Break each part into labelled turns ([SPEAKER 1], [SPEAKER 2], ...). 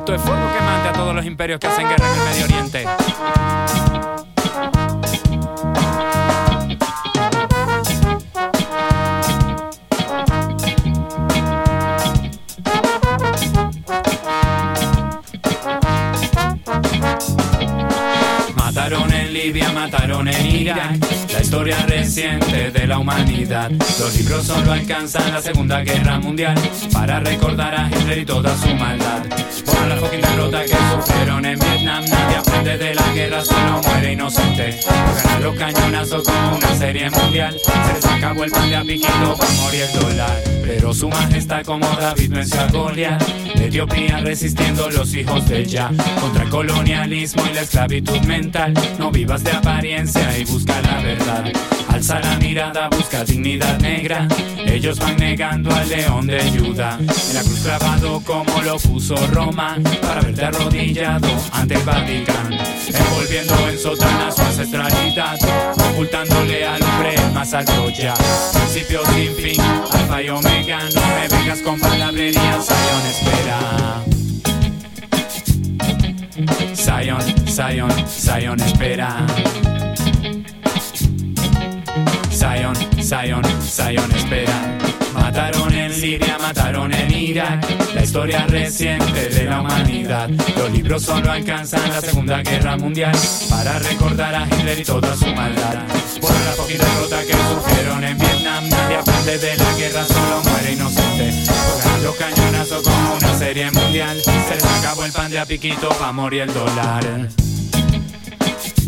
[SPEAKER 1] Esto es fuego quemante a todos los imperios que hacen guerra en el Medio Oriente. Mataron Libia, mataron en Irak. La historia reciente de la humanidad. Los libros solo alcanzan la Segunda Guerra Mundial para recordar a Hitler y toda su maldad. Por la fucking derrota que sufrieron en Vietnam, nadie aprende de la guerra, solo muere inocente. Cañonazos como una serie mundial, se les el pan de a piquito para morir el dólar. Pero su majestad como David venció a Goliat. Etiopía resistiendo los hijos de Ya contra el colonialismo y la esclavitud mental. No vivas de apariencia y busca la verdad. Alza la mirada, busca dignidad negra. Ellos van negando al león de Judá. En la cruz clavado como lo puso Roma. Para verte arrodillado ante el Vaticano. En sotana su ancestralidad. Ocultándole al hombre más alto ya. Principio sin fin, alfa y omega. No me vengas con palabrería, Zion espera. Zion, Zion, Zion espera. Zion, Zion, Zion espera. En Siria, mataron en Irak. La historia reciente de la humanidad. Los libros solo alcanzan la Segunda Guerra Mundial para recordar a Hitler y toda su maldad. Por la poquita derrota que sufrieron en Vietnam, nadie aprende de la guerra, solo muere inocente. Los cañonazos como una serie mundial, se les acabó el pan de a piquito pa' morir el dólar.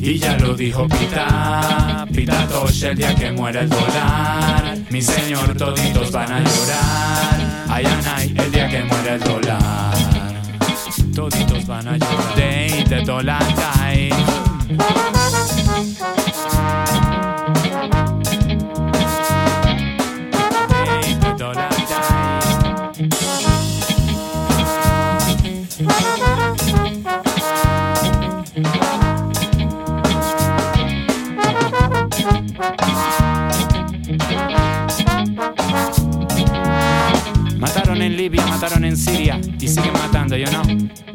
[SPEAKER 1] Y ya lo dijo Pita, Pita Tosh el día que muera el dólar. Mi señor, toditos van a llorar. Ay, ay, el día que muera el dólar. Toditos van a llorar. Day Mataron en Libia, mataron en Siria y siguen matando, yo no.